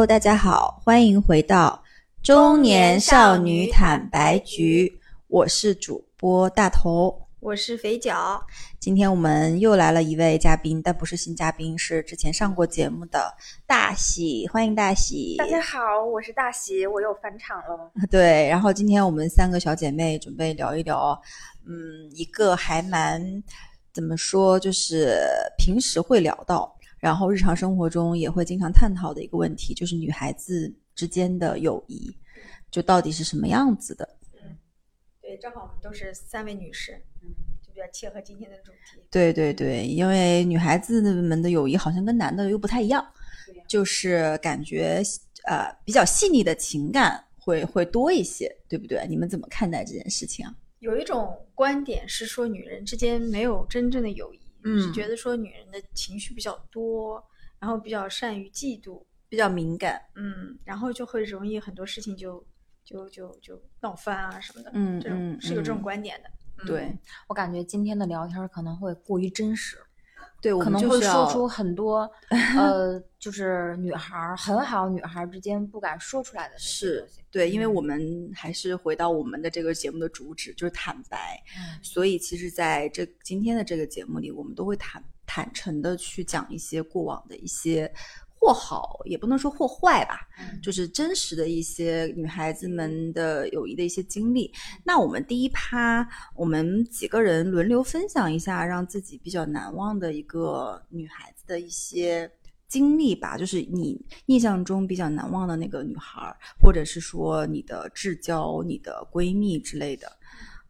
Hello，大家好，欢迎回到中年少女坦白局，我是主播大头，我是肥脚。今天我们又来了一位嘉宾，但不是新嘉宾，是之前上过节目的大喜，欢迎大喜。大家好，我是大喜，我又返场了。对，然后今天我们三个小姐妹准备聊一聊，嗯，一个还蛮怎么说，就是平时会聊到。然后日常生活中也会经常探讨的一个问题，就是女孩子之间的友谊，就到底是什么样子的？嗯，对，正好我们都是三位女士，嗯，就比较切合今天的主题。对对对，因为女孩子们的友谊好像跟男的又不太一样，就是感觉呃比较细腻的情感会会多一些，对不对？你们怎么看待这件事情啊？有一种观点是说，女人之间没有真正的友谊。是觉得说女人的情绪比较多，然后比较善于嫉妒，比较敏感，嗯，然后就会容易很多事情就就就就闹翻啊什么的，嗯，这种是有这种观点的。对我感觉今天的聊天可能会过于真实，对，可能会说出很多 呃，就是女孩很好，女孩之间不敢说出来的是对，因为我们还是回到我们的这个节目的主旨，就是坦白。所以其实在这今天的这个节目里，我们都会坦坦诚的去讲一些过往的一些或好，也不能说或坏吧，就是真实的一些女孩子们的友谊的一些经历。那我们第一趴，我们几个人轮流分享一下，让自己比较难忘的一个女孩子的一些。经历吧，就是你印象中比较难忘的那个女孩，或者是说你的至交、你的闺蜜之类的，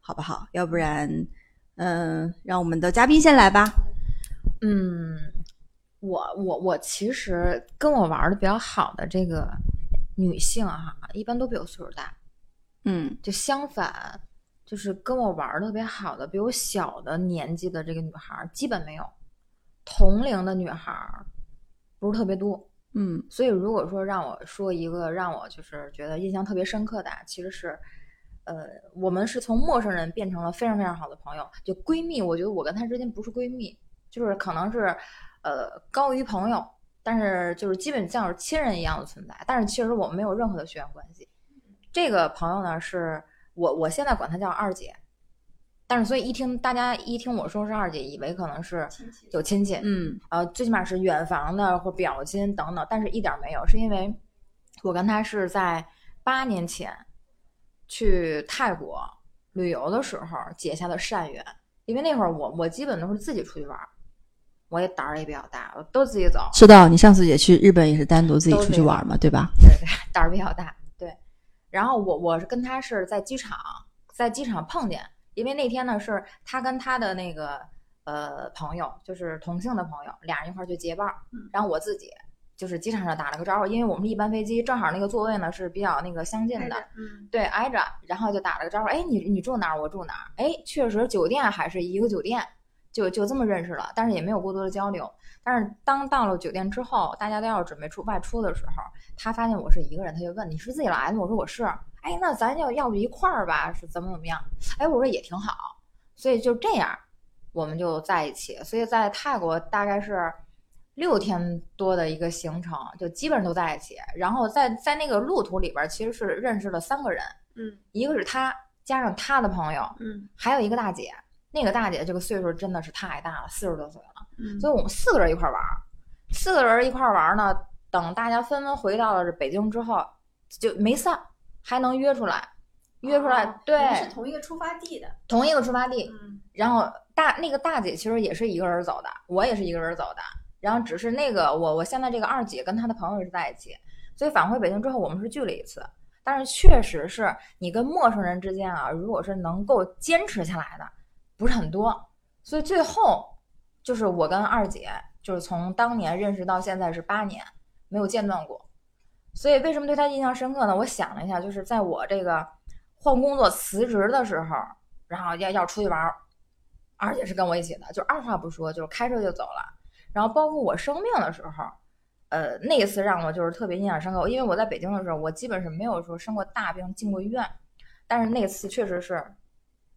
好不好？要不然，嗯，让我们的嘉宾先来吧。嗯，我我我其实跟我玩的比较好的这个女性哈，一般都比我岁数大。嗯，就相反，就是跟我玩的特别好的，比我小的年纪的这个女孩，基本没有。同龄的女孩。不是特别多，嗯，所以如果说让我说一个让我就是觉得印象特别深刻的，其实是，呃，我们是从陌生人变成了非常非常好的朋友，就闺蜜。我觉得我跟她之间不是闺蜜，就是可能是，呃，高于朋友，但是就是基本像是亲人一样的存在。但是其实我们没有任何的血缘关系。这个朋友呢，是我我现在管她叫二姐。但是，所以一听大家一听我说是二姐，以为可能是有亲戚，嗯，呃，最起码是远房的或表亲等等，但是一点没有，是因为我跟她是在八年前去泰国旅游的时候结下的善缘。因为那会儿我我基本都是自己出去玩，我也胆儿也比较大，我都自己走。知道你上次也去日本也是单独自己出去玩嘛，对吧？对对，胆儿比较大。对，然后我我是跟他是在机场，在机场碰见。因为那天呢，是他跟他的那个呃朋友，就是同性的朋友，俩人一块儿去结伴儿。然后我自己就是机场上打了个招呼，因为我们是一班飞机，正好那个座位呢是比较那个相近的，对，挨着。然后就打了个招呼，哎，你你住哪儿？我住哪儿？哎，确实酒店还是一个酒店，就就这么认识了，但是也没有过多的交流。但是当到了酒店之后，大家都要准备出外出的时候，他发现我是一个人，他就问你是自己来的？我说我是。哎，那咱就要不一块儿吧？是怎么怎么样？哎，我说也挺好，所以就这样，我们就在一起。所以在泰国大概是六天多的一个行程，就基本上都在一起。然后在在那个路途里边，其实是认识了三个人，嗯，一个是他加上他的朋友，嗯，还有一个大姐。那个大姐这个岁数真的是太大了，四十多岁了，嗯，所以我们四个人一块玩，四个人一块玩呢。等大家纷纷回到了北京之后，就没散。还能约出来，约出来，对，是同一个出发地的，同一个出发地。嗯，然后大那个大姐其实也是一个人走的，我也是一个人走的。然后只是那个我我现在这个二姐跟她的朋友是在一起，所以返回北京之后我们是聚了一次。但是确实是你跟陌生人之间啊，如果是能够坚持下来的，不是很多。所以最后就是我跟二姐就是从当年认识到现在是八年，没有间断过。所以为什么对她印象深刻呢？我想了一下，就是在我这个换工作辞职的时候，然后要要出去玩，二姐是跟我一起的，就二话不说，就是开车就走了。然后包括我生病的时候，呃，那一次让我就是特别印象深刻，因为我在北京的时候，我基本是没有说生过大病进过医院，但是那次确实是，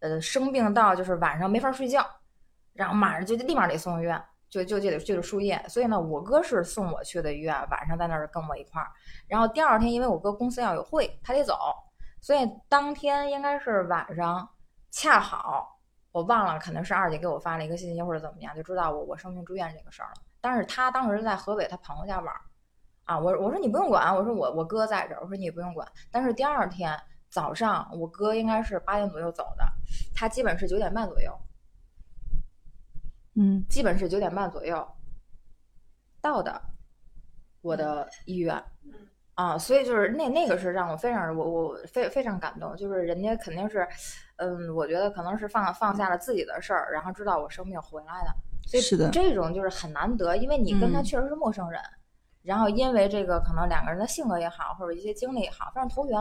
呃，生病到就是晚上没法睡觉，然后马上就立马得送医院。就就就得就得输液。所以呢，我哥是送我去的医院，晚上在那儿跟我一块儿。然后第二天，因为我哥公司要有会，他得走，所以当天应该是晚上，恰好我忘了，可能是二姐给我发了一个信息或者怎么样，就知道我我生病住院这个事儿了。但是他当时在河北他朋友家玩儿，啊，我我说你不用管，我说我我哥在这儿，我说你也不用管。但是第二天早上，我哥应该是八点左右走的，他基本是九点半左右，嗯基本是九点半左右到的我的医院。啊，所以就是那那个是让我非常我我非非常感动，就是人家肯定是，嗯，我觉得可能是放放下了自己的事儿，然后知道我生病回来的，所以是的这种就是很难得，因为你跟他嗯确实是陌生人，然后因为这个可能两个人的性格也好，或者一些经历也好，非常投缘，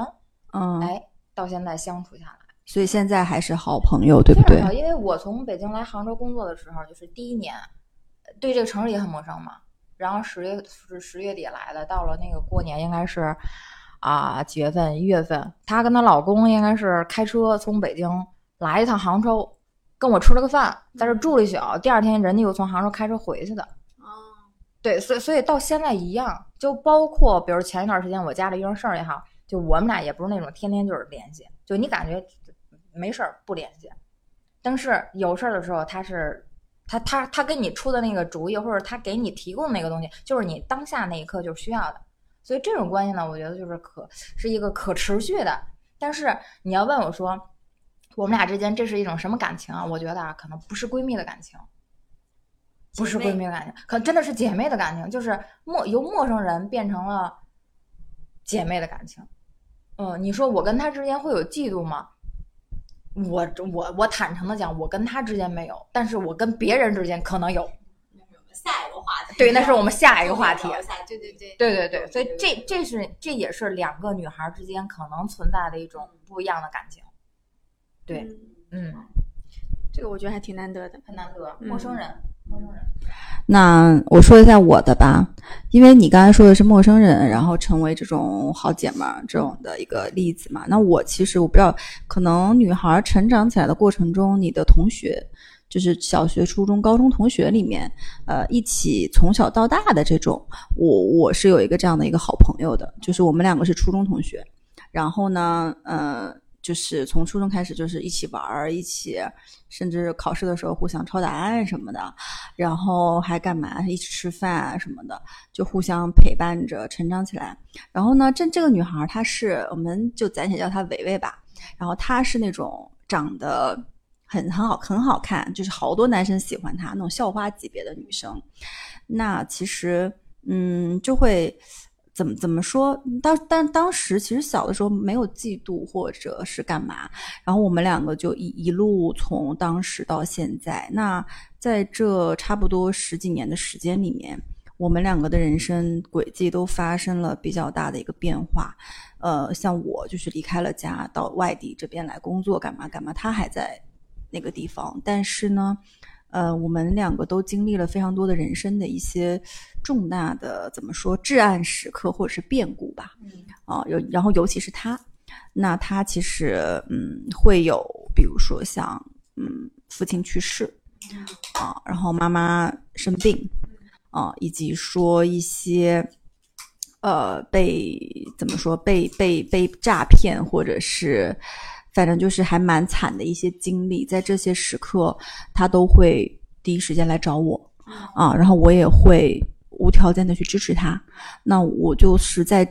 嗯，哎，到现在相处下来。所以现在还是好朋友，对不对非常？好，因为我从北京来杭州工作的时候，就是第一年，呃对这个城市也很陌生嘛。然后十月是十月底来的，到了那个过年应该是啊几月份？一月份，她跟她老公应该是开车从北京来一趟杭州，跟我吃了个饭，在这住了一宿。第二天人家又从杭州开车回去的。哦，对，所以所以到现在一样，就包括比如前一段时间我家里遇上事儿也好，就我们俩也不是那种天天就是联系，就你感觉没事儿不联系，但是有事儿的时候他是他他他给你出的那个主意，或者他给你提供的那个东西，就是你当下那一刻就是需要的，所以这种关系呢，我觉得就是可是一个可持续的。但是你要问我说，我们俩之间这是一种什么感情啊？我觉得啊，可能不是闺蜜的感情。不是闺蜜的感情，可能真的是姐妹的感情，就是陌由陌生人变成了姐妹的感情。嗯，你说我跟他之间会有嫉妒吗？我我我坦诚的讲，我跟他之间没有，但是我跟别人之间可能有。下一个话题对，那是我们下一个话题。对对对，对对对，所以这这是这也是两个女孩之间可能存在的一种不一样的感情。对，嗯，嗯，这个我觉得还挺难得的。很难得，嗯陌生人，那我说一下我的吧，因为你刚才说的是陌生人，然后成为这种好姐们儿这种的一个例子嘛。那我其实我不知道，可能女孩成长起来的过程中，你的同学，就是小学、初中、高中同学里面，呃，一起从小到大的这种，我我是有一个这样的一个好朋友的，就是我们两个是初中同学，然后呢，呃。就是从初中开始，就是一起玩儿，一起，甚至考试的时候互相抄答案什么的，然后还干嘛？一起吃饭啊什么的，就互相陪伴着成长起来。然后呢，这这个女孩她是，我们就暂且叫她维维吧。然后她是那种长得很很好很好看，就是好多男生喜欢她那种校花级别的女生。那其实，嗯，就会。怎么怎么说？当但当时其实小的时候没有嫉妒或者是干嘛，然后我们两个就一一路从当时到现在。那在这差不多十几年的时间里面，我们两个的人生轨迹都发生了比较大的一个变化。呃，像我就是离开了家到外地这边来工作，干嘛干嘛，他还在那个地方。但是呢，呃，我们两个都经历了非常多的人生的一些重大的怎么说至暗时刻或者是变故吧。嗯啊，有然后尤其是他，那他其实嗯会有，比如说像嗯父亲去世啊，然后妈妈生病啊，以及说一些呃被怎么说被被被诈骗或者是反正就是还蛮惨的一些经历，在这些时刻他都会第一时间来找我啊，然后我也会无条件的去支持他。那我就是在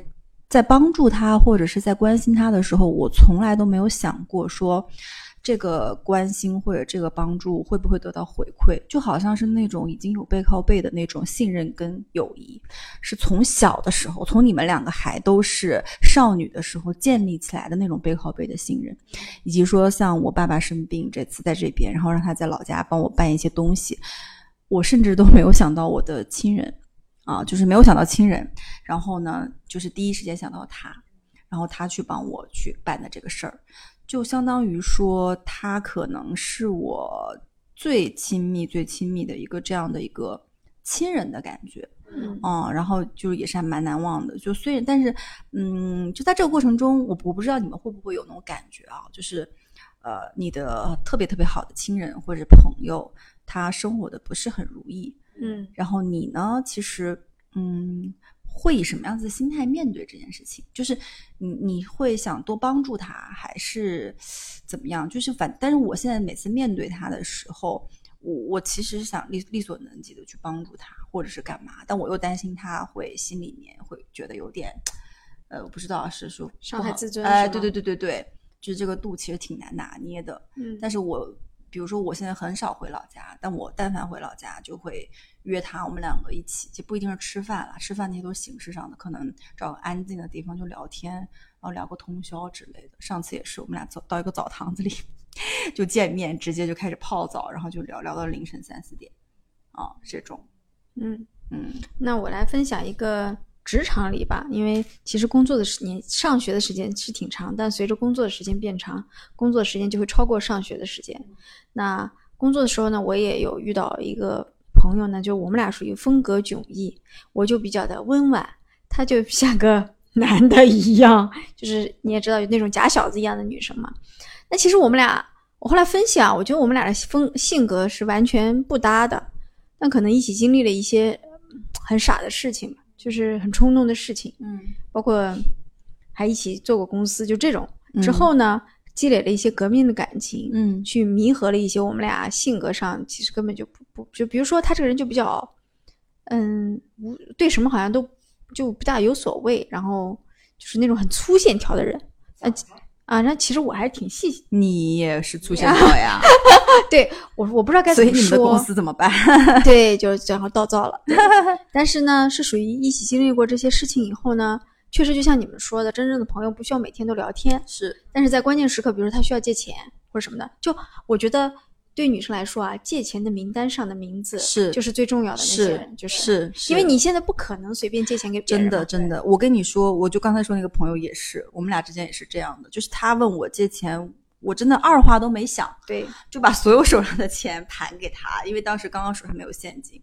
在帮助他或者是在关心他的时候，我从来都没有想过说这个关心或者这个帮助会不会得到回馈，就好像是那种已经有背靠背的那种信任跟友谊，是从小的时候，从你们两个还都是少女的时候建立起来的那种背靠背的信任，以及说像我爸爸生病这次在这边，然后让他在老家帮我办一些东西，我甚至都没有想到我的亲人。啊，就是没有想到亲人，然后呢，就是第一时间想到他，然后他去帮我去办的这个事儿，就相当于说他可能是我最亲密、最亲密的一个这样的一个亲人的感觉，嗯。嗯，然后就是也是还蛮难忘的。就虽然，但是，嗯，就在这个过程中，我我不知道你们会不会有那种感觉啊，就是，呃，你的特别特别好的亲人或者朋友，他生活的不是很如意，嗯。然后你呢，其实嗯，会以什么样子的心态面对这件事情？就是你你会想多帮助他，还是怎么样？就是反，但是我现在每次面对他的时候，我我其实是想力力所能及的去帮助他，或者是干嘛，但我又担心他会心里面会觉得有点，呃，我不知道是说伤害自尊哎，对对对对对，就是这个度其实挺难拿捏的。嗯但是我比如说我现在很少回老家，但我但凡回老家就会约他，我们两个一起，就不一定是吃饭了，吃饭那些都是形式上的，可能找个安静的地方就聊天，然后聊个通宵之类的。上次也是，我们俩走到一个澡堂子里 就见面，直接就开始泡澡，然后就聊聊到凌晨三四点，啊，这种，嗯，嗯。那我来分享一个职场里吧，因为其实工作的时间、上学的时间是挺长，但随着工作的时间变长，工作的时间就会超过上学的时间。那工作的时候呢，我也有遇到一个朋友呢，就我们俩属于风格迥异，我就比较的温婉，他就像个 男的一样，就是你也知道有那种假小子一样的女生嘛。那其实我们俩，我后来分析啊，我觉得我们俩的风性格是完全不搭的，但可能一起经历了一些嗯很傻的事情，就是很冲动的事情，嗯。包括还一起做过公司，就这种。嗯。之后呢，积累了一些革命的感情，嗯。去弥合了一些我们俩性格上其实根本就不不就比如说他这个人就比较，嗯，无对什么好像都就不大有所谓，然后就是那种很粗线条的人，呃啊，那其实我还是挺细，你也是粗线条 呀，对我我不知道该所以怎么说，你们的公司怎么办？对，就正好倒灶了。但是呢，是属于一起经历过这些事情以后呢，确实就像你们说的，真正的朋友不需要每天都聊天，是，但是在关键时刻，比如说他需要借钱或者什么的，就我觉得对女生来说啊，借钱的名单上的名字是就是最重要的那些是人，就是是，因为你现在不可能随便借钱给别人真，的真的，我跟你说，我就刚才说那个朋友也是，我们俩之间也是这样的，就是他问我借钱，我真的二话都没想，对，就把所有手上的钱盘给他，因为当时刚刚手上没有现金，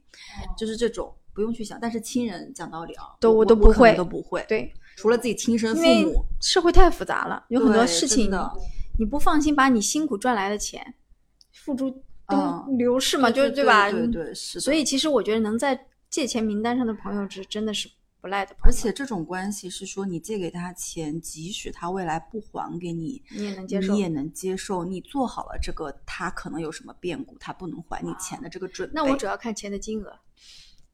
就是这种不用去想。但是亲人讲道理啊，都我都不会都不会，对，除了自己亲生父母，社会太复杂了，有很多事情。你不放心把你辛苦赚来的钱付诸都嗯流逝嘛，就是对吧？对对，是。所以其实我觉得能在借钱名单上的朋友，是真的是不赖的而且这种关系是说，你借给他钱，即使他未来不还给你，你也能接受你也能接受。你做好了这个，他可能有什么变故，他不能还你钱的这个准备。那我主要看钱的金额，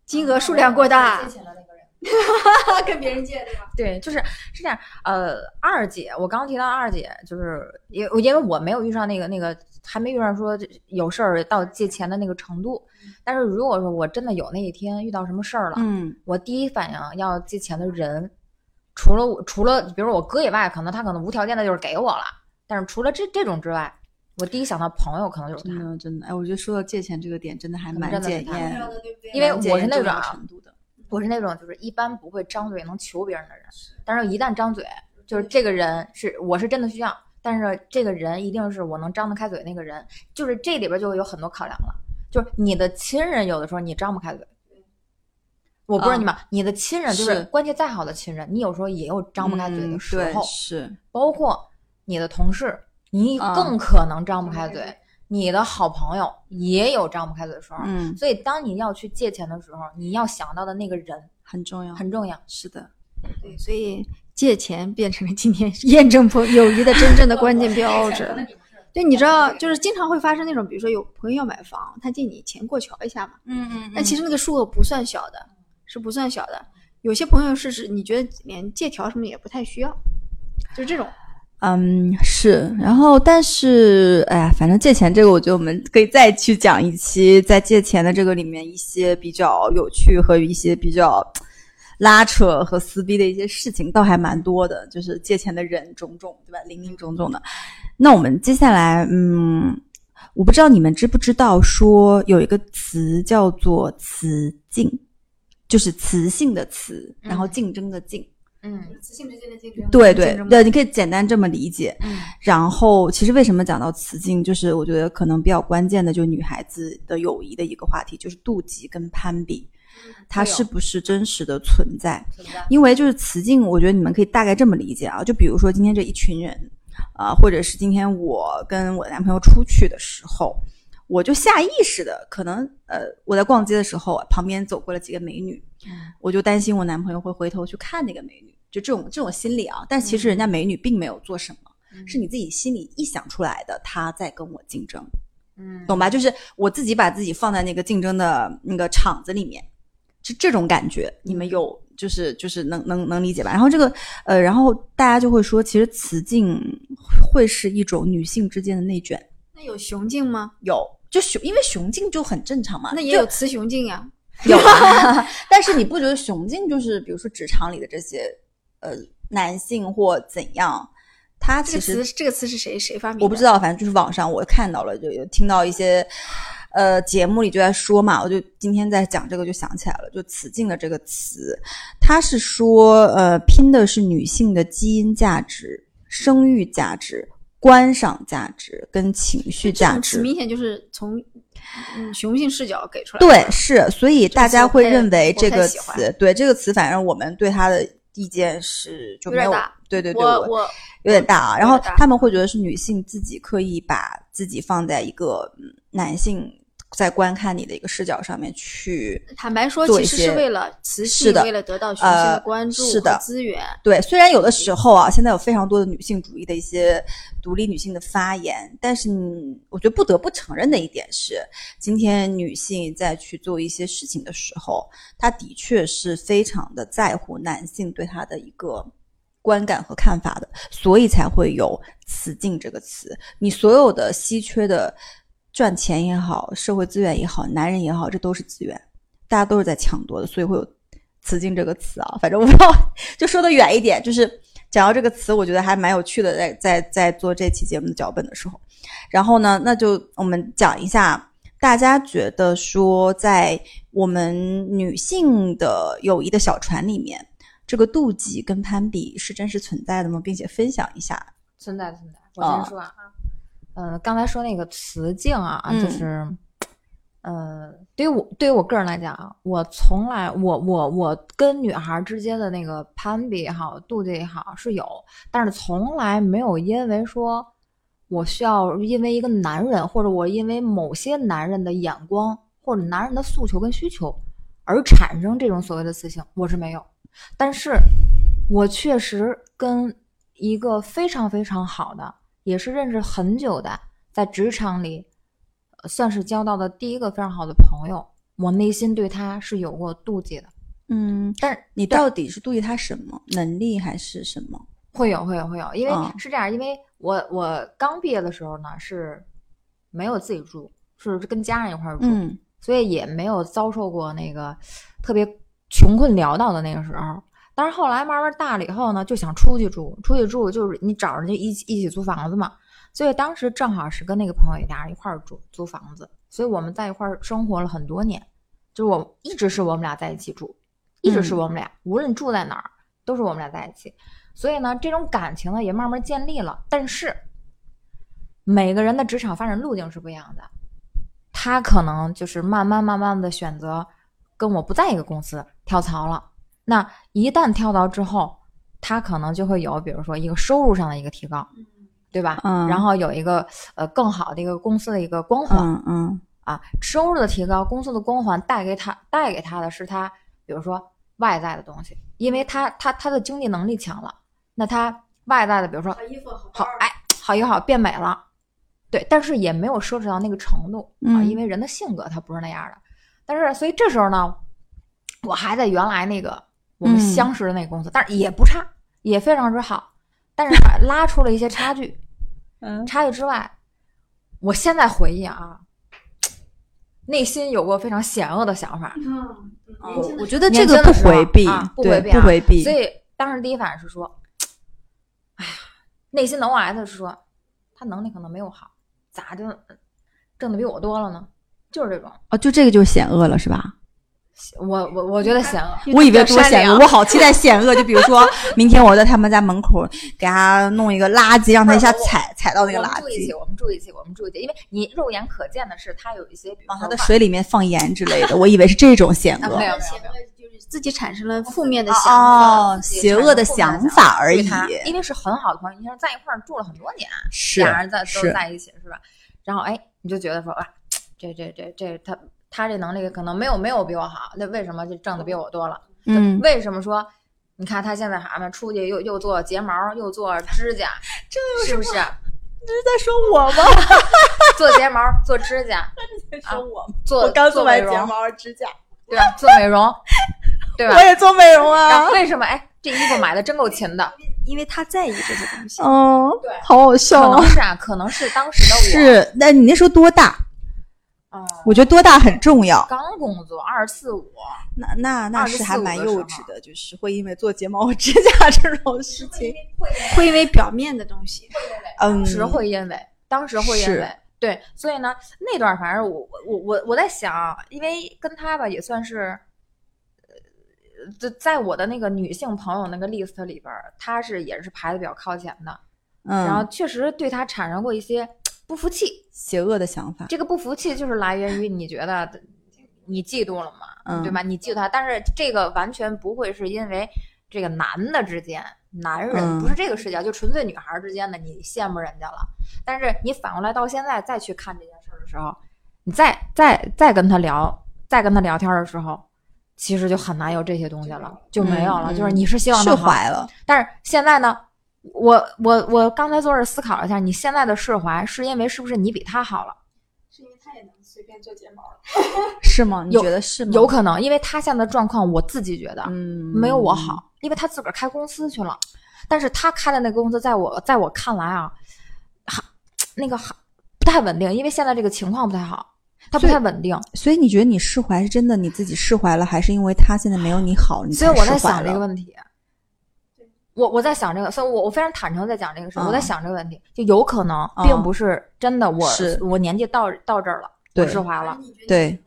金额数量过大，借钱的那个人。跟别人借对吧？对，就是是这样。呃，二姐，我刚刚提到二姐，就是因因为我没有遇上那个那个，还没遇上说有事儿到借钱的那个程度。但是如果说我真的有那一天遇到什么事儿了，嗯我第一反应要借钱的人，除了我，除了比如说我哥以外，可能他可能无条件的就是给我了。但是除了这这种之外，我第一想到朋友可能就是真他，的真的，哎，我觉得说到借钱这个点，真的还蛮检验，因为我是那种。我是那种就是一般不会张嘴能求别人的人，但是一旦张嘴，就是这个人是我是真的需要，但是这个人一定是我能张得开嘴那个人，就是这里边就会有很多考量了，就是你的亲人有的时候你张不开嘴。我不知道你们，你的亲人就是是关系再好的亲人，你有时候也有张不开嘴的时候，是，包括你的同事，你嗯更可能张不开嘴；你的好朋友也有张不开嘴的时候。嗯，所以，当你要去借钱的时候，你要想到的那个人很重要，很重要。是的，对，所以借钱变成了今天 验证朋友谊的真正的关键标 志。对，你知道，就是经常会发生那种，比如说有朋友要买房，他借你钱过桥一下嘛，嗯嗯但其实那个数额不算小的，是不算小的。有些朋友是指你觉得连借条什么也不太需要，就是这种。嗯，是，然后但是，哎呀，反正借钱这个，我觉得我们可以再去讲一期，在借钱的这个里面一些比较有趣和一些比较拉扯和撕逼的一些事情，倒还蛮多的，就是借钱的人种种，对吧？林林种种的。那我们接下来，嗯，我不知道你们知不知道，说有一个词叫做雌竞，就是雌性的雌，然后嗯。竞争的竞。嗯雌性之间的竞争对对对，你可以简单这么理解。嗯然后，其实为什么讲到雌竞，就是我觉得可能比较关键的，就是女孩子的友谊的一个话题，就是妒忌跟攀比，它是不是真实的存在？因为就是雌竞，我觉得你们可以大概这么理解啊，就比如说今天这一群人，啊、或者是今天我跟我的男朋友出去的时候，我就下意识的，可能呃，我在逛街的时候，旁边走过了几个美女，我就担心我男朋友会回头去看那个美女，就这种这种心理啊。但其实人家美女并没有做什么，是你自己心里臆想出来的，她在跟我竞争，嗯，懂吧？就是我自己把自己放在那个竞争的那个场子里面，是这种感觉，你们有就是就是能能能理解吧？然后这个呃，然后大家就会说，其实雌竞会是一种女性之间的内卷。那有雄竞吗？有，就雄，因为雄竞就很正常嘛。那也有雌雄竞呀。有啊，但是你不觉得雄竞就是，比如说职场里的这些呃男性或怎样，他这其实个词这个词是谁谁发明的？我不知道，反正就是网上我看到了，就有听到一些呃节目里就在说嘛，我就今天在讲这个就想起来了，就雌竞的这个词，它是说呃拼的是女性的基因价值、生育价值、观赏价值跟情绪价值。明显就是从嗯雄性视角给出来。对，是，所以大家会认为这个词，对这个词，反正我们对它的意见是就没有有点大，对对对，我我有点大啊。然后他们会觉得是女性自己刻意把自己放在一个嗯男性在观看你的一个视角上面去。坦白说，其实是为了雌是的性为了得到雄性的呃关注是的和资源。对，虽然有的时候啊，现在有非常多的女性主义的一些独立女性的发言，但是嗯我觉得不得不承认的一点是，今天女性在去做一些事情的时候，她的确是非常的在乎男性对她的一个观感和看法的，所以才会有“雌竞”这个词。你所有的稀缺的赚钱也好，社会资源也好，男人也好，这都是资源，大家都是在抢夺的，所以会有“雌竞”这个词啊。反正我不知道，就说的远一点，就是讲到这个词，我觉得还蛮有趣的，在在在做这期节目的脚本的时候。然后呢，那就我们讲一下，大家觉得说，在我们女性的友谊的小船里面，这个妒忌跟攀比是真实存在的吗？并且分享一下。存在存在。我啊先说啊，呃，刚才说那个雌竞啊，嗯就是，呃，对于我对于我个人来讲啊，我从来我我我跟女孩之间的那个攀比也好，妒忌也好是有，但是从来没有因为说我需要因为一个男人，或者我因为某些男人的眼光或者男人的诉求跟需求而产生这种所谓的雌性，我是没有。但是我确实跟一个非常非常好的，也是认识很久的，在职场里呃算是交到的第一个非常好的朋友，我内心对他是有过妒忌的。嗯，但是你到底是妒忌他什么？能力还是什么？会有会有会有，因为嗯是这样，因为我我刚毕业的时候呢是没有自己住，是跟家人一块儿住，嗯所以也没有遭受过那个特别穷困潦倒的那个时候。但是后来慢慢大了以后呢，就想出去住，出去住就是你找人家一起一起租房子嘛。所以当时正好是跟那个朋友俩人一块儿住租房子，所以我们在一块儿生活了很多年，就是我一直是我们俩在一起住，一直是我们俩，无论住在哪儿都是我们俩在一起。所以呢，这种感情呢也慢慢建立了。但是每个人的职场发展路径是不一样的，他可能就是慢慢慢慢的选择跟我不在一个公司跳槽了。那一旦跳槽之后，他可能就会有，比如说一个收入上的一个提高，对吧？嗯然后有一个呃更好的一个公司的一个光环、嗯嗯啊，收入的提高，公司的光环带给他带给他的是他，比如说外在的东西，因为他他他的经济能力强了，那他外在的，比如说衣服好好，哎，好也好，变美了，对，但是也没有奢侈到那个程度啊，嗯因为人的性格他不是那样的。但是，所以这时候呢，我还在原来那个我们嗯相识的那个公司，但是也不差，也非常之好，但是拉出了一些差距。嗯差距之外，我现在回忆啊，内心有过非常险恶的想法，嗯，我我觉得这个不回避啊，不回避啊不回避，所以当时第一反应是说，哎呀，内心的 OS 是说，他能力可能没有好，咋就挣的比我多了呢？就是这种，哦，就这个就是险恶了，是吧？我我我觉得险恶。我以为多险恶，我好期待险恶。就比如说 明天我在他们家门口给他弄一个垃圾，让他一下踩踩到那个垃我们住一起，圾，我们住一起，我们住一起，因为你肉眼可见的是，他有一些，比如往他的水里面放盐之类的。我以为是这种险恶啊没有没有就是自己产生了负面的想哦邪恶的想法而已因为是很好的朋友，你说在一块儿住了很多年，是俩人在都是在一起是吧？然后哎，你就觉得说哇，这这这这他他这能力可能没有没有比我好，那为什么就挣的比我多了？嗯，为什么说？你看他现在孩子出去又又做睫毛又做指甲，这是不是？这是在说我吗？做睫毛做指甲，在说我吗？做我刚做完睫毛指甲，对吧？做美容，对吧我？也做美容啊。为什么？哎，这衣服买的真够勤的。因为他在意这些东西。嗯，对好好可笑可。能是啊，可能是当时的我，是，那你那时候多大？嗯，我觉得多大很重要。刚工作二四五，那那那是还蛮幼稚的，就是会因为做睫毛、指甲这种事情，会因为表面的东西，嗯，当时会因为，当时会因为，对，所以呢，那段反正我我我我我在想，因为跟他吧也算是，呃，就在我的那个女性朋友那个 list 里边儿，他是也是排的比较靠前的，嗯，然后确实对他产生过一些不服气，邪恶的想法，这个不服气就是来源于你觉得你嫉妒了嘛，嗯对吧？你嫉妒他，但是这个完全不会是因为这个男的之间，男人、嗯不是这个视角，就纯粹女孩之间的，你羡慕人家了。但是你反过来到现在再去看这件事儿的时候，你再再再跟他聊，再跟他聊天的时候。其实就很难有这些东西了，就没有了。嗯就是你是希望释他好，怀了，但是现在呢，我我我刚才坐这思考了一下，你现在的释怀是因为是不是你比他好了？是因为他也能随便做睫毛了。是吗？你觉得是吗？有可能，因为他现在的状况，我自己觉得嗯，没有我好，因为他自个儿开公司去了，但是他开的那个公司，在我在我看来啊，还那个还不太稳定，因为现在这个情况不太好，他不太稳定，所以你觉得你释怀是真的你自己释怀了，还是因为他现在没有你好，你所以我在才释怀想这个了？问题。我我在想这个，所以我我非常坦诚在讲这个事，嗯我在想这个问题，就有可能嗯。并不是真的我，是。我年纪到到这儿了，我释怀了，对，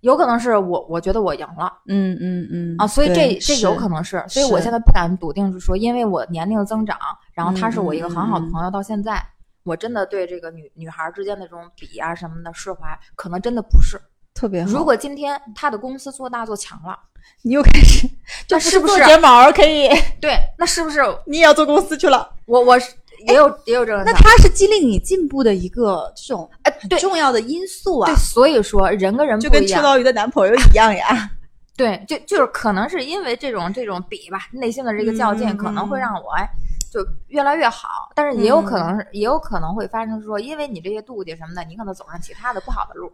有可能是我我觉得我赢了，嗯嗯嗯。啊，所以这这有可能是，所以我现在不敢笃定是说，因为我年龄增长，然后他是我一个很好的朋友，到现在，我真的对这个女女孩之间的这种比啊什么的释怀，可能真的不是。特别好。如果今天他的公司做大做强了，你又开始，就是不是做睫毛可以？对，那是不是 你也要做公司去了？我我是也有也有这个那想法？它是激励你进步的一个这种哎，对重要的因素啊对，，所以说人跟人就跟秋不一样。刀鱼的男朋友一样呀。对，就就是可能是因为这种这种比吧，内心的这个较劲，嗯可能会嗯让我哎就越来越好，但是也有可嗯能是、也有可能会发生说，因为你这些妒忌什么的，你可能走上其他的不好的路，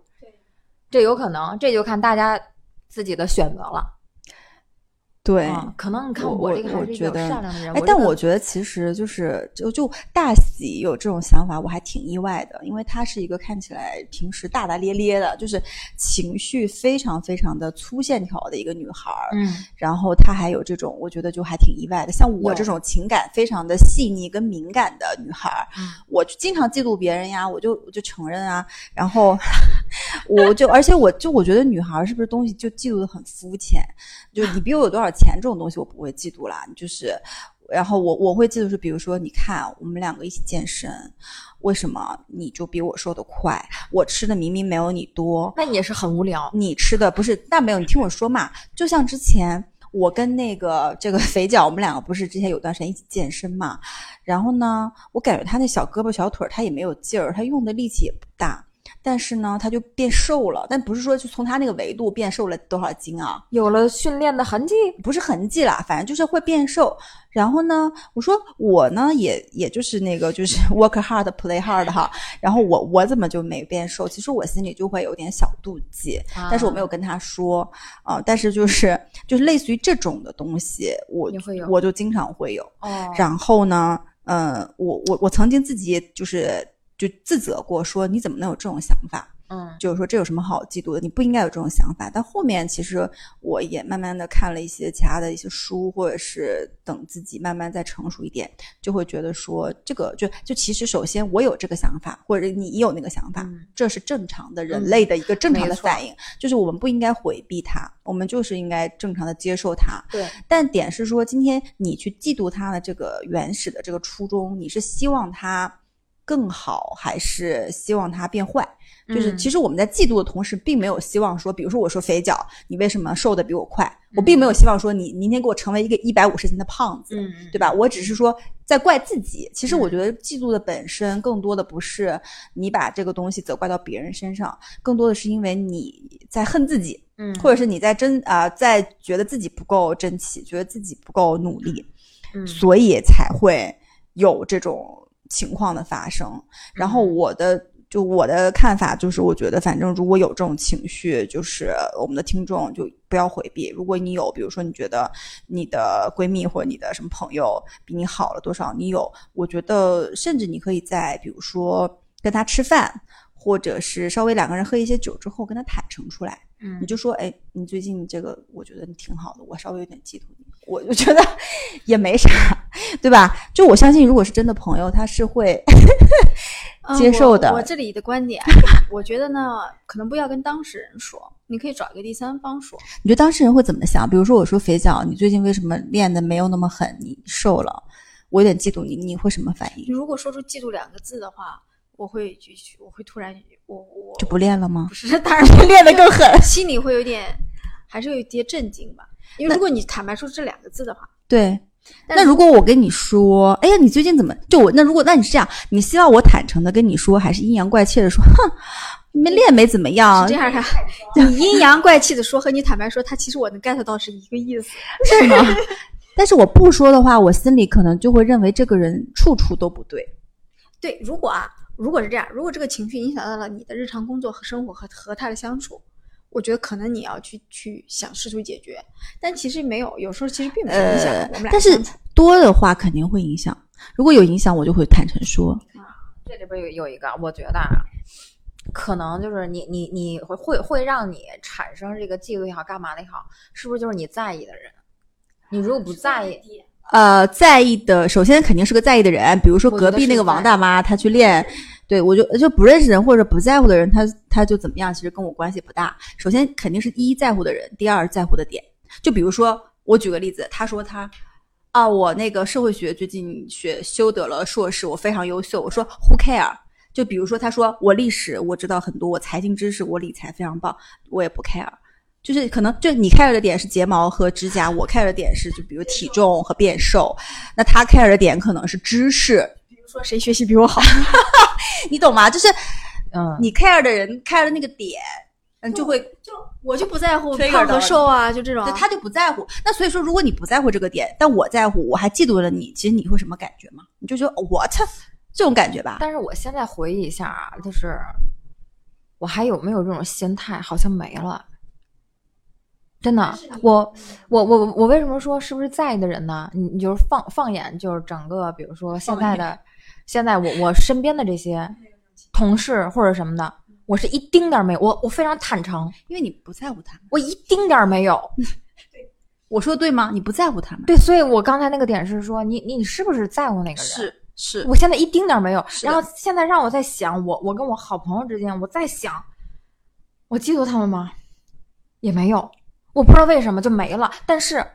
这有可能，这就看大家自己的选择了。对，嗯，可能你看我我这个还是一个比较我觉得善良的人，哎，但这个我觉得其实就是就就大喜有这种想法，我还挺意外的，因为她是一个看起来平时大大咧咧的，就是情绪非常非常的粗线条的一个女孩儿。嗯然后她还有这种，我觉得就还挺意外的。像我这种情感非常的细腻跟敏感的女孩儿，嗯我就经常嫉妒别人呀，我就我就承认啊。然后我就，而且我就我觉得女孩儿是不是东西就嫉妒的很肤浅？就你比我有多少钱这种东西，我不会嫉妒啦。就是，然后我我会嫉妒是，比如说，你看我们两个一起健身，为什么你就比我瘦的快？我吃的明明没有你多，那也是很无聊。你吃的不是，那没有你听我说嘛。就像之前我跟那个这个肥脚，我们两个不是之前有段时间一起健身嘛，然后呢，我感觉他那小胳膊小腿儿他也没有劲儿，他用的力气也不大。但是呢，他就变瘦了，但不是说就从他那个维度变瘦了多少斤啊，有了训练的痕迹，不是痕迹啦，反正就是会变瘦。然后呢，我说我呢也也就是那个就是 work hard play hard 哈，然后我我怎么就没变瘦？其实我心里就会有点小妒忌，但是我没有跟他说啊、但是就是就是类似于这种的东西，我我就经常会有。哦，然后呢，嗯、我我我曾经自己就是就自责过，说你怎么能有这种想法？嗯就是说这有什么好嫉妒的？你不应该有这种想法。但后面其实我也慢慢的看了一些其他的一些书，或者是等自己慢慢再成熟一点，就会觉得说这个就就其实首先我有这个想法，或者你有那个想法，嗯这是正常的人类的一个正常的反应，就是我们不应该回避它，我们就是应该正常的接受它。对，但点是说，今天你去嫉妒他的这个原始的这个初衷，你是希望他更好，还是希望它变坏？就是嗯其实我们在嫉妒的同时，并没有希望说，比如说我说肥脚，你为什么瘦的比我快？我并没有希望说你明天给我成为一个一百五十斤的胖子，嗯对吧？我只是说在怪自己。其实我觉得嫉妒的本身更多的不是你把这个东西责怪到别人身上，更多的是因为你在恨自己，嗯，或者是你在争啊、在觉得自己不够争气，觉得自己不够努力，嗯所以才会有这种情况的发生。然后嗯我的就我的看法就是，我觉得反正如果有这种情绪，就是我们的听众就不要回避。如果你有，比如说你觉得你的闺蜜或者你的什么朋友比你好了多少，你有，我觉得甚至你可以在比如说跟他吃饭。或者是稍微两个人喝一些酒之后，跟他坦诚出来，嗯你就说，哎，你最近这个，我觉得你挺好的，我稍微有点嫉妒你，我就觉得 也没啥，对吧？就我相信，如果是真的朋友，他是会嗯 接受的我。我这里的观点，我觉得呢，可能不要跟当事人说，你可以找一个第三方说。你觉得当事人会怎么想？比如说，我说肥脚，你最近为什么练的没有那么狠？你瘦了，我有点嫉妒你，你会什么反应？你如果说出“嫉妒”两个字的话，我会就我会突然我我就不练了吗不？是，当然不练得更狠。心里会有点，还是有一些震惊吧。因为如果你坦白说这两个字的话，对。那如果我跟你说，哎呀，你最近怎么？就我那如果那你是这样，你希望我坦诚的跟你说，还是阴阳怪气的说？哼，你们练没怎么样是这，样的，你阴阳怪气的说和你坦白说，他其实我能 get 到是一个意思。是吗？但是我不说的话，我心里可能就会认为这个人处处都不对。对，如果啊，如果是这样，如果这个情绪影响到了你的日常工作和生活和和他的相处，我觉得可能你要去去想试图解决，但其实没有，有时候其实并不是影响呃我们俩但是多的话肯定会影响，如果有影响，我就会坦诚说。这里边有有一个，我觉得啊，可能就是你你你会会会让你产生这个嫉妒也好，干嘛的也好，是不是就是你在意的人？你如果不在意，呃，在意的首先肯定是个在意的人，比如说隔壁那个王大妈，她去练，对我就就不认识人或者不在乎的人，他他就怎么样，其实跟我关系不大。首先肯定是第一在乎的人，第二在乎的点。就比如说，我举个例子，他说他啊，我那个社会学最近学修得了硕士，我非常优秀。我说 Who care？就比如说，他说我历史我知道很多，我财经知识我理财非常棒，我也不 care。就是可能就你 care 的点是睫毛和指甲，我 care 的点是就比如体重和变瘦，那他 care 的点可能是知识，说谁学习比我好，你懂吗？就是嗯，你 care 的人 care 的那个点，嗯，就会就我就不在乎胖和瘦啊，就这种对。他就不在乎。那所以说，如果你不在乎这个点，但我在乎，我还嫉妒了你，其实你会什么感觉吗？你就觉得我操这种感觉吧？但是我现在回忆一下啊，就是我还有没有这种心态？好像没了。真的，我我我我为什么说是不是在意的人呢？你你就是放放眼就是整个，比如说现在的，现在我我身边的这些同事或者什么的，我是一丁点儿没有，我我非常坦诚，因为你不在乎他们。我一丁点儿没有。我说的对吗？你不在乎他们。对，所以我刚才那个点是说，你你你是不是在乎那个人？是是，我现在一丁点儿没有。然后现在让我在想，我我跟我好朋友之间，我在想，我嫉妒他们吗？也没有，我不知道为什么就没了。但是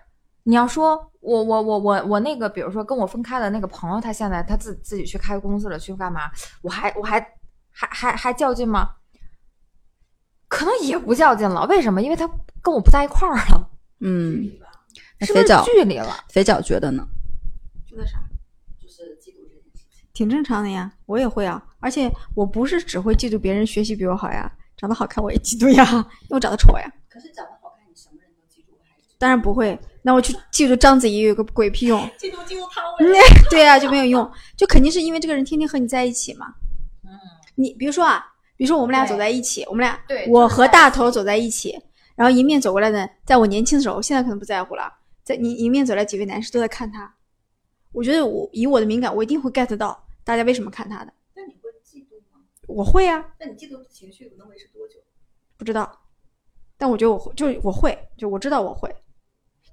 你要说我我我我我那个，比如说跟我分开的那个朋友，他现在他自自己去开公司了，去干嘛？我还我还还还还较劲吗？可能也不较劲了。为什么？因为他跟我不在一块儿了，嗯，那是不是肥脚距离了？肥脚觉得呢？觉得啥？就是嫉妒挺正常的呀，我也会啊，而且我不是只会嫉妒别人学习比我好呀，长得好看我也嫉妒呀，因为我长得丑呀。可是长得好看，你什么人都记住，还是当然不会，那我去嫉妒章子怡有个鬼屁用？嫉妒嫉妒他对呀、就没有用，就肯定是因为这个人天天和你在一起嘛。嗯，你比如说啊，比如说我们俩走在一起，我们俩对我和大头走在一起，然后迎面走过来的，在我年轻的时候，我现在可能不在乎了，在你迎面走来几位男士都在看他，我觉得我以我的敏感，我一定会 get 到大家为什么看他的。那你会嫉妒吗？我会啊，那你嫉妒的情绪能维持多久？不知道，但我觉得我会，就是我会，就我知道我会，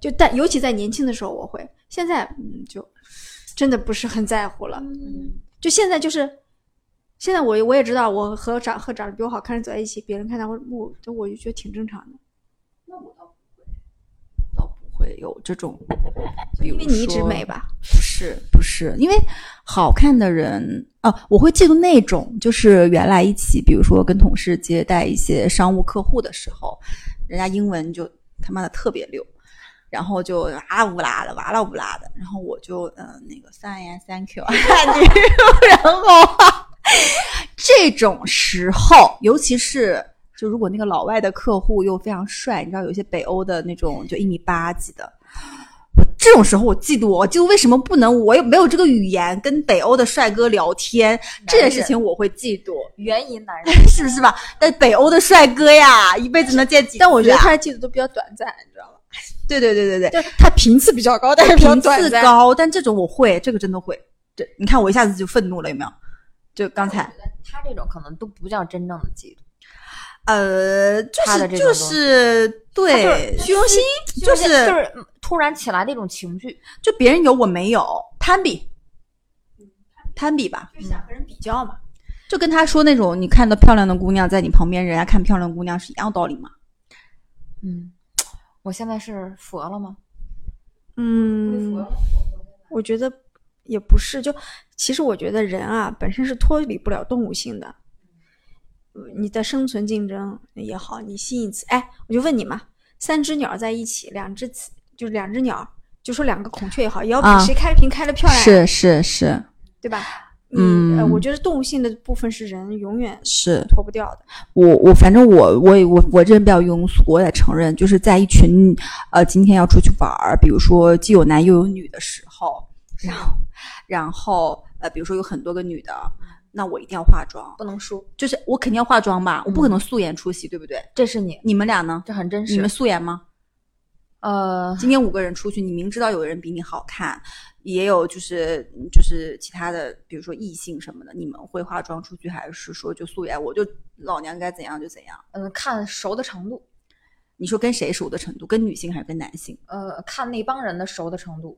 就但尤其在年轻的时候我会，现在嗯就真的不是很在乎了。就现在就是，现在我我也知道，我和长和长得比我好看的人走在一起，别人看他我我我就觉得挺正常的，那我倒不会，倒不会有这种，比如因为你一直美吧？不是不是，因为好看的人哦，我会嫉妒那种，就是原来一起，比如说跟同事接待一些商务客户的时候，人家英文就他妈的特别溜，然后就哇啦呜啦的，哇啦呜啦的，然后我就嗯、呃那个 fine thank you，然后这种时候，尤其是就如果那个老外的客户又非常帅，你知道有一些北欧的那种就一米八几的。我这种时候我嫉妒我，就为什么不能？我又没有这个语言跟北欧的帅哥聊天，这件事情我会嫉妒，原因男人 是不是吧？但北欧的帅哥呀，一辈子能见几？但我觉得他的嫉妒都比较短暂，你知道吗？对对对对对，就他频次比较高，但是频。次高，但这种我会，这个真的会。这你看我一下子就愤怒了，有没有？就刚才他这种可能都不叫真正的嫉妒，呃，就是就是对虚荣心，就是就是突然起来的一种情绪。就别人有我没有，攀比，攀比吧，就想和人比较嘛。就跟他说那种你看到漂亮的姑娘在你旁边，人家看漂亮姑娘是一样道理嘛。嗯，我现在是佛了吗？嗯，我觉得也不是。就其实我觉得人啊，本身是脱离不了动物性的。呃你的生存竞争也好，你吸引雌，哎，我就问你嘛，三只鸟在一起，两只雌，就是两只鸟，就说两个孔雀也好，也要比啊谁开屏开的漂亮呀，是是是对吧？嗯呃，我觉得动物性的部分是人永远是，脱不掉的。我我反正我我我我这人比较庸俗，我也承认，就是在一群呃今天要出去玩儿，比如说既有男又有女的时候，然后然后呃比如说有很多个女的，那我一定要化妆，不能输，就是我肯定要化妆吧，我不可能素颜出席，对不对？这是你，你们俩呢？这很真实你们。素颜吗？呃，今天五个人出去，你明知道有人比你好看，也有就是就是其他的，比如说异性什么的，你们会化妆出去，还是说就素颜？我就老娘该怎样就怎样？嗯，看熟的程度，你说跟谁熟的程度？跟女性还是跟男性？呃，看那帮人的熟的程度。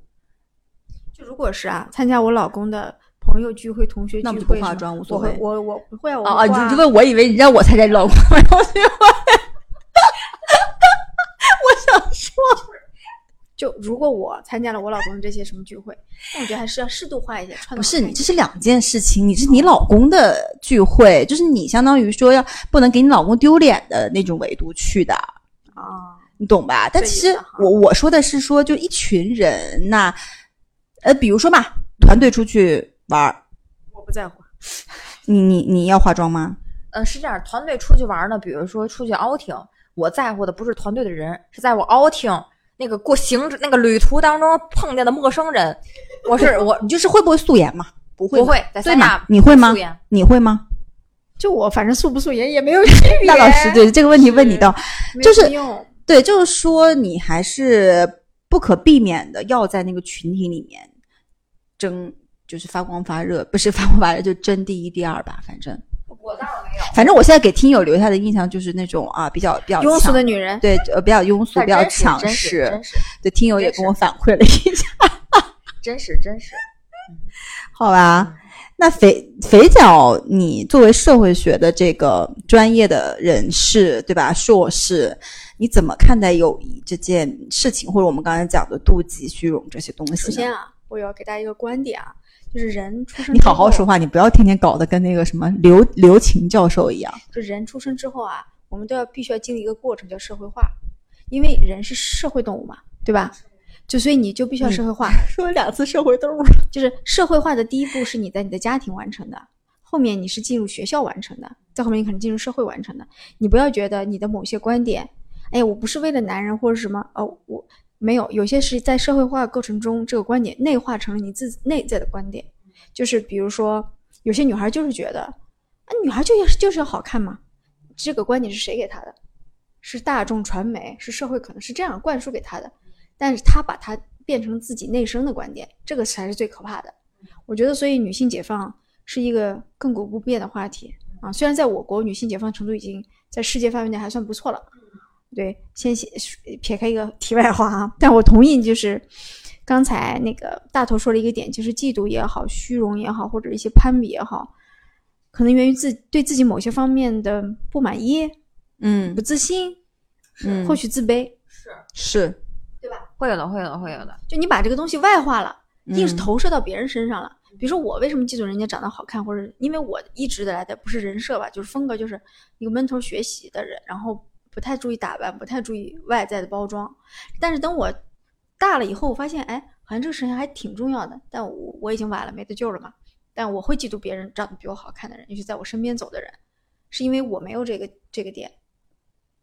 就如果是啊，参加我老公的朋友聚会、同学聚那我会什么，就不化妆无所谓我会我我不会啊，我哦哦，不化你就问我以为你让我参加你老公的同学会，我想说，就如果我参加了我老公的这些什么聚会，那我觉得还是要适度化一些，穿不是你，这是两件事情。你是你老公的聚会，就是你相当于说要不能给你老公丢脸的那种维度去的。啊，你懂吧？但其实我我说的是说，就一群人，那呃，比如说嘛，团队出去玩儿，我不在乎。你你你要化妆吗？呃，是这样，团队出去玩呢，比如说出去 outing，我在乎的不是团队的人，是在我 outing 那个过行那个旅途当中碰见的陌生人。我是我你就是会不会素颜嘛？不会，不会在三亚？你会吗素颜？你会吗？就我反正素不素颜也没有区 别。那老师对这个问题问你到，没有就是。对，就是说你还是不可避免的要在那个群体里面争，就是发光发热，不是发光发热，就争第一、第二吧。反正，我倒没有。反正我现在给听友留下的印象就是那种啊，比较比较庸俗的女人，对，呃，比较庸俗，比较强势对，听友也跟我反馈了一下，真实真实。好吧？那肥肥脚，你作为社会学的这个专业的人士，对吧？硕士，你怎么看待友谊这件事情，或者我们刚才讲的妒忌、虚荣这些东西？首先啊，我要给大家一个观点啊，就是人出生你好好说话，你不要天天搞得跟那个什么刘刘琴教授一样。就人出生之后啊，我们都要必须要经历一个过程，叫社会化，因为人是社会动物嘛，对吧？就所以你就必须要社会化，说了两次社会动物，就是社会化的第一步是你在你的家庭完成的，后面你是进入学校完成的，在后面你可能进入社会完成的。你不要觉得你的某些观点，哎，我不是为了男人或者什么，哦，我没有，有些是在社会化过程中，这个观点内化成了你自己内在的观点。就是比如说，有些女孩就是觉得，啊，女孩就要就是要好看嘛，这个观点是谁给她的？是大众传媒，是社会可能是这样灌输给她的，但是她把它变成自己内生的观点，这个才是最可怕的。我觉得，所以女性解放是一个亘古不变的话题啊。虽然在我国女性解放程度已经在世界范围内还算不错了，对，先写撇开一个题外话啊，但我同意，就是刚才那个大头说了一个点，就是嫉妒也好，虚荣也好，或者一些攀比也好，可能源于自对自己某些方面的不满意、嗯。不自信，嗯，或许自卑，是。是，对吧？会有的，会有的，会有的。就你把这个东西外化了，硬是嗯投射到别人身上了，比如说我为什么嫉妒人家长得好看，或者因为我一直以来的不是人设吧，就是风格，就是一个闷头学习的人，然后不太注意打扮，不太注意外在的包装。但是等我大了以后，我发现，哎，好像这个事情还挺重要的。但我我已经晚了，没得救了嘛。但我会嫉妒别人长得比我好看的人，尤其在我身边走的人，是因为我没有这个这个点。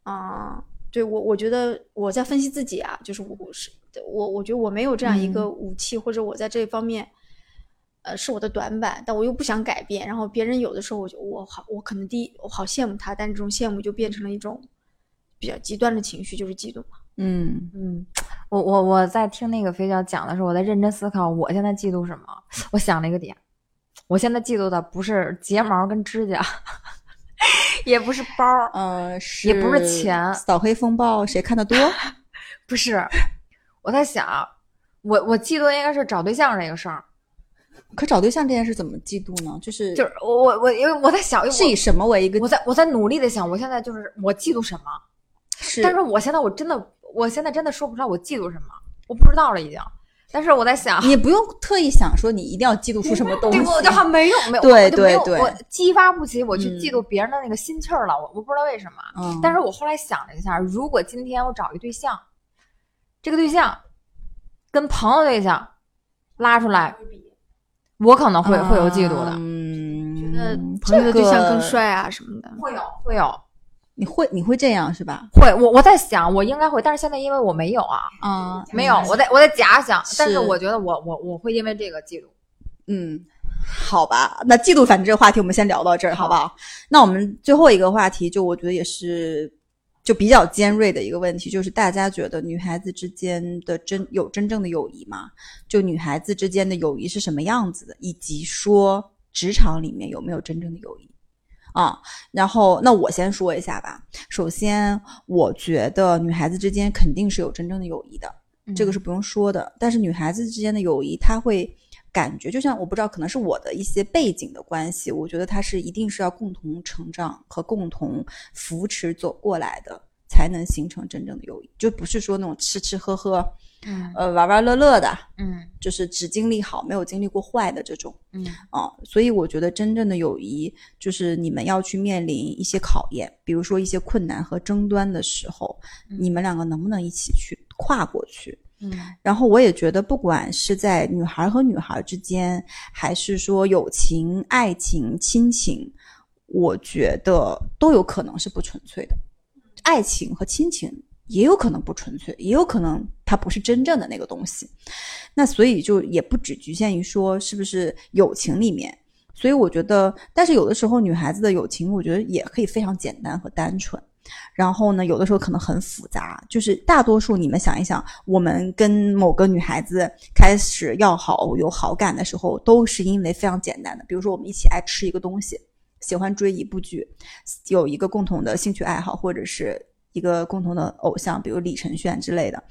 啊、对我我觉得我在分析自己啊，就是我我是我我觉得我没有这样一个武器，或者我在这方面。呃，是我的短板，但我又不想改变。然后别人有的时候，我就我好，我可能第一我好羡慕他，但这种羡慕就变成了一种比较极端的情绪，就是嫉妒嘛。嗯嗯，我我我在听那个肥脚讲的时候，我在认真思考，我现在嫉妒什么？我想了一个点，我现在嫉妒的不是睫毛跟指甲，也不是包儿，呃，是也不是钱扫黑风暴谁看的多？不是。我在想，我我嫉妒应该是找对象这个事儿，可找对象这件事怎么嫉妒呢？就是就是我我我因为我在想，是以什么为一个我我在我在努力的想，我现在就是我嫉妒什么？是但是我现在我真的，我现在真的说不出来我嫉妒什么，我不知道了已经。但是我在想，你不用特意想说你一定要嫉妒出什么东西对，。我就还没有没有，对我就没有对对我激发不起我去嗯嫉妒别人的那个心气儿了。我我不知道为什么，嗯，但是我后来想了一下，如果今天我找一对象，这个对象跟朋友对象拉出来，我可能会、会有嫉妒的，嗯，觉得朋友的对象更，帅啊什么的。会有会有你会你会这样是吧？会。我我在想，我应该会，但是现在因为我没有啊，嗯，没有，我在我在假想，但是是我觉得我我我会因为这个嫉妒。嗯，好吧，那嫉妒反正这个话题我们先聊到这儿，好不好？那我们最后一个话题，就我觉得也是就比较尖锐的一个问题，就是大家觉得女孩子之间的真有真正的友谊吗？就女孩子之间的友谊是什么样子的，以及说职场里面有没有真正的友谊？啊，然后那我先说一下吧。首先，我觉得女孩子之间肯定是有真正的友谊的，这个是不用说的。但是女孩子之间的友谊，她会感觉就像我不知道，可能是我的一些背景的关系，我觉得她是一定是要共同成长和共同扶持走过来的，才能形成真正的友谊，就不是说那种吃吃喝喝，嗯呃玩玩乐乐的，嗯就是只经历好没有经历过坏的这种。嗯啊，所以我觉得真正的友谊就是你们要去面临一些考验，比如说一些困难和争端的时候，你们两个能不能一起去跨过去？嗯然后我也觉得，不管是在女孩和女孩之间，还是说友情、爱情、亲情，我觉得都有可能是不纯粹的。爱情和亲情也有可能不纯粹，也有可能它不是真正的那个东西。那所以就也不只局限于说是不是友情里面。所以我觉得，但是有的时候女孩子的友情，我觉得也可以非常简单和单纯。然后呢，有的时候可能很复杂，就是大多数你们想一想，我们跟某个女孩子开始要好、有好感的时候，都是因为非常简单的，比如说我们一起爱吃一个东西，喜欢追一部剧，有一个共同的兴趣爱好，或者是一个共同的偶像，比如李承铉之类的。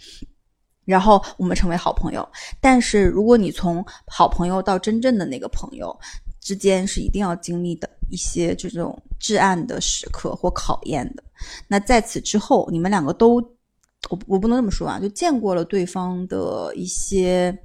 然后我们成为好朋友，但是如果你从好朋友到真正的那个朋友之间，是一定要经历的一些这种至暗的时刻或考验的。那在此之后，你们两个都，我我不能这么说啊，就见过了对方的一些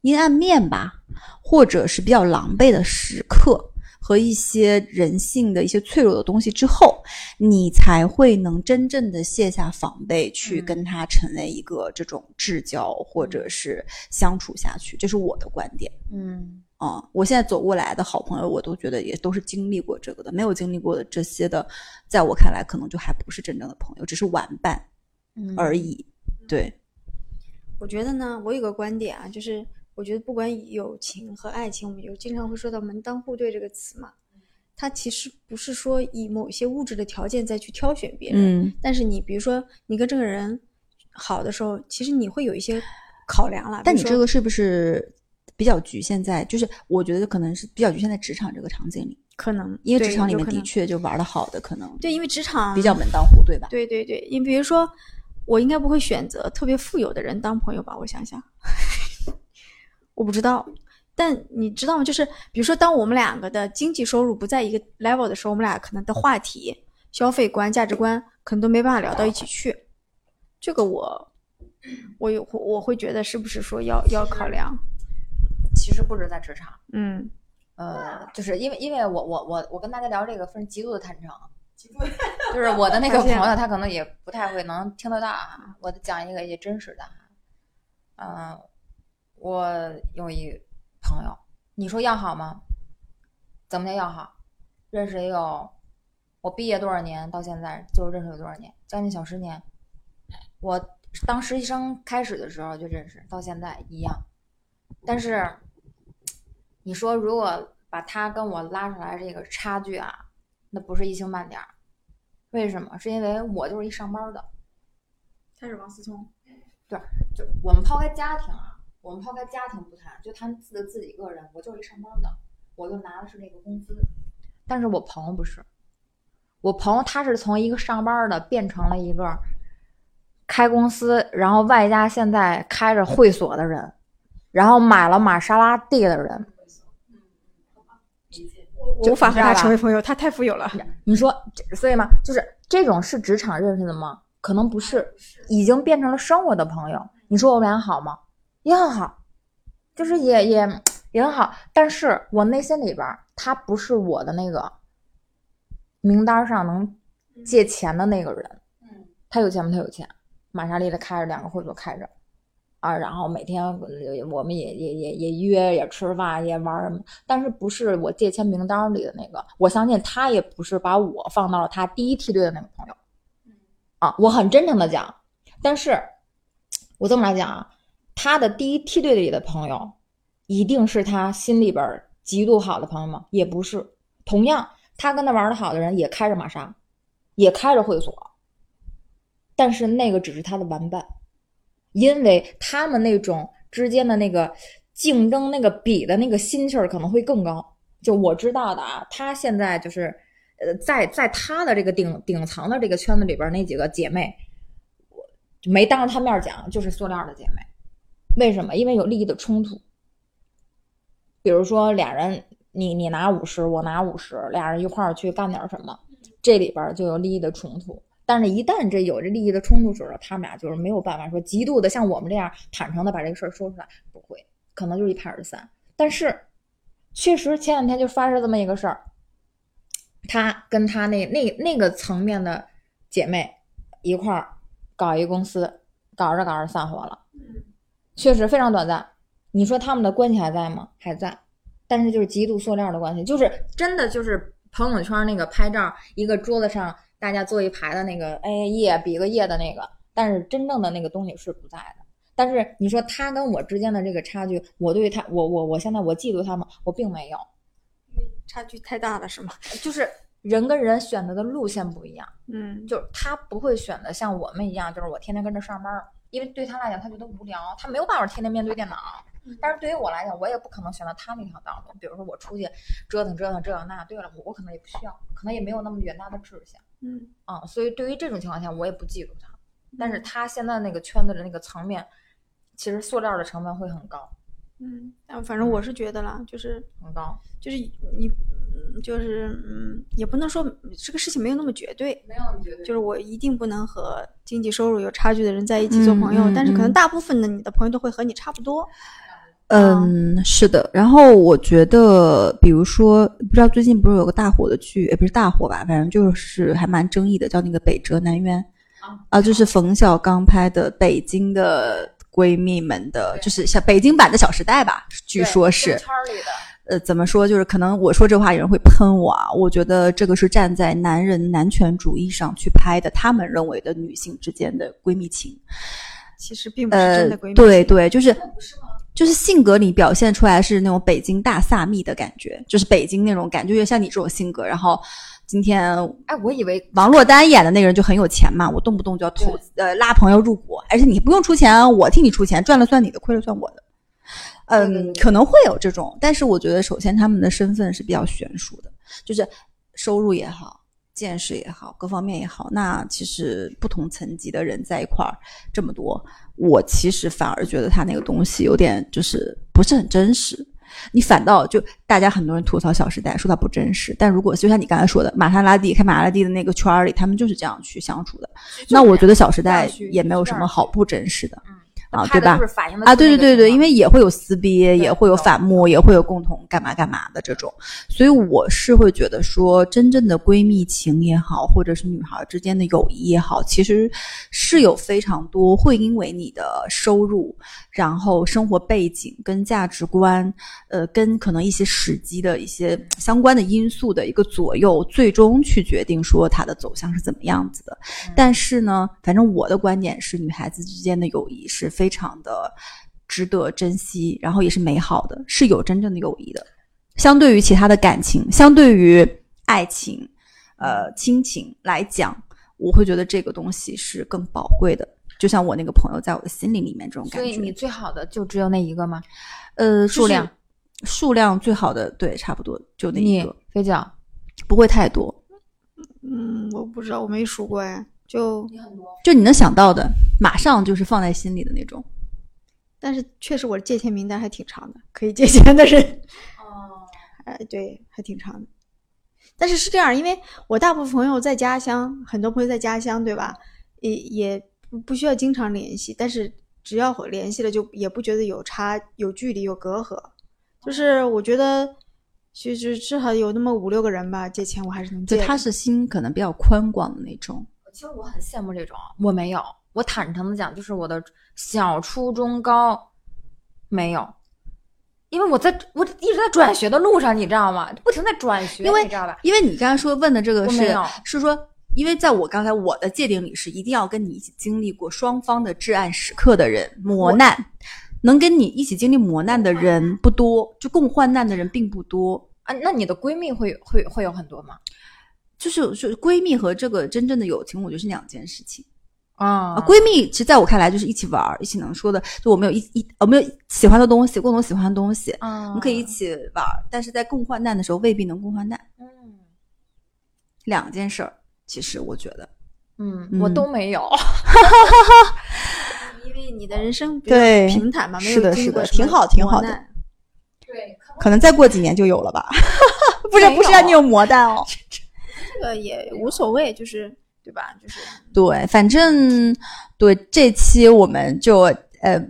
阴暗面吧，或者是比较狼狈的时刻。和一些人性的一些脆弱的东西之后，你才会能真正的卸下防备，去嗯跟他成为一个这种至交，或者是相处下去。这是我的观点嗯啊、我现在走过来的好朋友，我都觉得也都是经历过这个的，没有经历过的这些的，在我看来，可能就还不是真正的朋友，只是玩伴嗯而已。对，我觉得呢，我有个观点啊，就是我觉得不管友情和爱情，我们有经常会说到“门当户对”这个词嘛，它其实不是说以某些物质的条件再去挑选别人，嗯但是你比如说你跟这个人好的时候，其实你会有一些考量了。但你这个是不是比较局限在？就是我觉得可能是比较局限在职场这个场景里，可能因为职场里面的确就玩的好的，可能对，因为职场比较门当户对吧？对对对，你比如说，我应该不会选择特别富有的人当朋友吧？我想想，我不知道。但你知道吗？就是比如说，当我们两个的经济收入不在一个 level 的时候，我们俩可能的话题、消费观、价值观可能都没办法聊到一起去。这个我，我有我会觉得是不是说要要考量？其实不止在职场，嗯呃，就是因为因为我我我我跟大家聊这个分极度的坦诚，就是我的那个朋友他可能也不太会能听得到啊，我讲一个也真实的哈，嗯、我有一朋友，你说要好吗？怎么叫要好？认识也有，我毕业多少年到现在就认识有多少年，将近小十年。我当实习生开始的时候就认识，到现在一样。但是你说如果把他跟我拉出来这个差距啊，那不是一星半点儿。为什么？是因为我就是一上班的，他是王思聪，对就我们抛开家庭啊，我们抛开家庭不谈，就谈自自己个人，我就是一上班的，我就拿的是那个工资。但是我朋友不是，我朋友他是从一个上班的变成了一个开公司，然后外加现在开着会所的人，然后买了玛莎拉蒂的人。我无法和他成为朋友，他太富有了。你说，所以嘛，就是这种是职场认识的吗？可能不是，已经变成了生活的朋友。你说我们俩好吗？也很好，就是也也也很好。但是我内心里边，他不是我的那个名单上能借钱的那个人。他有钱吗？他有钱，玛莎丽的开着两个会所开着，啊，然后每天呃我们也也也也约也吃饭也玩什么，但是不是我借钱名单里的那个。我相信他也不是把我放到了他第一梯队的那个朋友。啊，我很真诚的讲，但是我这么来讲啊，他的第一梯队里的朋友，一定是他心里边极度好的朋友吗？也不是。同样，他跟他玩的好的人也开着玛莎，也开着会所，但是那个只是他的玩伴，因为他们那种之间的那个竞争、那个比的那个心气儿可能会更高。就我知道的啊，他现在就是，呃，在在他的这个顶顶层的这个圈子里边那几个姐妹，我没当着他面讲，就是塑料的姐妹。为什么？因为有利益的冲突。比如说俩人，你你拿五十，我拿五十，俩人一块儿去干点什么，这里边就有利益的冲突。但是，一旦这有这利益的冲突时候，他们俩就是没有办法说极度的像我们这样坦诚的把这个事儿说出来，不会，可能就是一拍而散。但是，确实前两天就发生这么一个事儿，他跟他那那那个层面的姐妹一块儿搞一公司，搞着搞着散伙了，确实非常短暂。你说他们的关系还在吗？还在，但是就是极度塑料的关系，就是真的就是朋友圈那个拍照，一个桌子上大家坐一排的那个，哎耶比个耶的那个，但是真正的那个东西是不在的。但是你说他跟我之间的这个差距，我对他，我我我现在我嫉妒他吗？我并没有，差距太大了，是吗？就是人跟人选择的路线不一样。嗯，就是他不会选择像我们一样，就是我天天跟着上班儿，因为对他来讲，他觉得无聊，他没有办法天天面对电脑。但是对于我来讲，我也不可能选择他那条道路。比如说我出去折腾折腾这那，对了，我我可能也不需要，可能也没有那么远大的志向嗯啊、所以对于这种情况下，我也不嫉妒他。但是他现在那个圈子的那个层面，其实塑料的成本会很高，嗯，但反正我是觉得啦，就是。就是你，嗯就是嗯，也不能说这个事情没有那么绝对，没有绝对就是我一定不能和经济收入有差距的人在一起做朋友，但是可能嗯大部分的你的朋友都会和你差不多。嗯，是的。然后我觉得，比如说，不知道最近不是有个大火的剧，也不是大火吧，反正就是还蛮争议的，叫那个《北辙南辕》啊，就是冯小刚拍的北京的闺蜜们的，就是像北京版的《小时代》吧，据说是。圈里的，呃，怎么说？就是可能我说这话有人会喷我啊。我觉得这个是站在男人男权主义上去拍的，他们认为的女性之间的闺蜜情。其实并不是呃真的闺蜜，情对对，就是就是性格里表现出来是那种北京大萨蜜的感觉，就是北京那种感觉，就像你这种性格。然后今天哎，我以为王珞丹演的那个人就很有钱嘛，我动不动就要投呃拉朋友入股，而且你不用出钱，我替你出钱，赚了算你的，亏了算我的。嗯，可能会有这种，但是我觉得首先他们的身份是比较悬殊的，就是收入也好，见识也好，各方面也好，那其实不同层级的人在一块儿这么多，我其实反而觉得他那个东西有点就是不是很真实。你反倒就大家很多人吐槽《小时代》，说它不真实，但如果就像你刚才说的，玛莎拉蒂开玛莎拉蒂的那个圈儿里，他们就是这样去相处的。那我觉得《小时代也没有什么好不真实的。嗯啊，对吧啊，对对对对，因为为也会有撕逼，也会有有反目，也会有共同干嘛干嘛的这种，所以我是会觉得说，真正的闺蜜情也好，或者是女孩之间的友谊也好，其实是有非常多会因为你的收入，然后生活背景跟价值观，呃，跟可能一些时机的一些相关的因素的一个左右，最终去决定说它的走向是怎么样子的。但是呢，反正我的观点是，女孩子之间的友谊是非常的值得珍惜，然后也是美好的，是有真正的友谊的。相对于其他的感情，相对于爱情、呃亲情来讲，我会觉得这个东西是更宝贵的。就像我那个朋友在我的心里里面这种感觉。所以你最好的就只有那一个吗？呃数量数量最好的对，差不多就那一你个，飞脚，不会太多。嗯，我不知道，我没数过哎，就就你能想到的，马上就是放在心里的那种。但是确实我借钱名单还挺长的，可以借钱的人，哦，哎，对，还挺长的。但是是这样，因为我大部分朋友在家乡，很多朋友在家乡，对吧？也也不不需要经常联系，但是只要联系了，就也不觉得有差、有距离、有隔阂。就是我觉得，其实至少有那么五六个人吧，借钱我还是能借他是心可能比较宽广的那种。其实我很羡慕这种，我没有，我坦诚的讲，就是我的小、初中、高没有，因为我在我一直在转学的路上，你知道吗？不停在转学，因为你知道吧？因为你刚才说问的这个是是说，因为在我刚才我的界定里是一定要跟你一起经历过双方的至暗时刻的人磨难，能跟你一起经历磨难的人不多，就共患难的人并不多。啊，那你的闺蜜会会会有很多吗？就是就是闺蜜和这个真正的友情，我觉得是两件事情啊啊。闺蜜其实在我看来就是一起玩儿，一起能说的，就我们有一一我们有喜欢的东西，共同喜欢的东西，嗯我们可以一起玩儿，但是在共患难的时候未必能共患难，嗯两件事儿。其实我觉得，嗯，嗯我都没有。因为你的人生比较对平坦嘛，没是的有经历过是的挺好挺好的对，可能再过几年就有了吧。不是不是让你有磨难哦。这个也无所谓，就是对吧？就是对，反正对这期我们就呃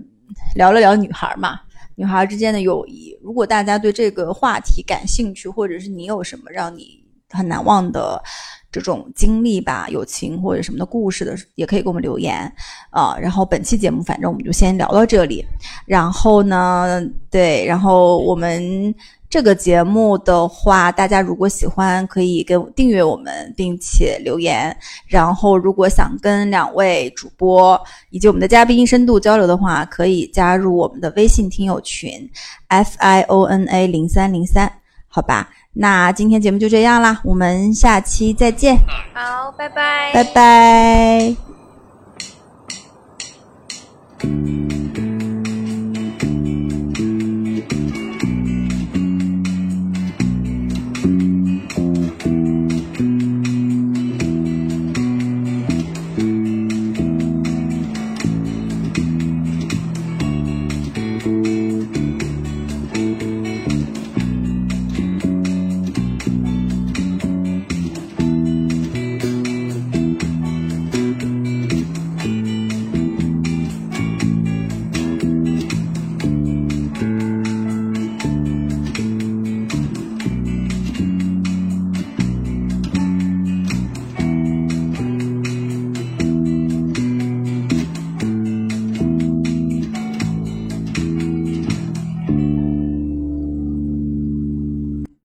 聊了聊女孩嘛，女孩之间的友谊。如果大家对这个话题感兴趣，或者是你有什么让你很难忘的这种经历吧，友情或者什么的故事的，也可以给我们留言啊、然后本期节目反正我们就先聊到这里。然后呢，对，然后我们这个节目的话，大家如果喜欢，可以跟订阅我们，并且留言。然后，如果想跟两位主播以及我们的嘉宾深度交流的话，可以加入我们的微信听友群 F I O N A 零三零三，好吧？那今天节目就这样啦，我们下期再见，好，拜拜，拜拜。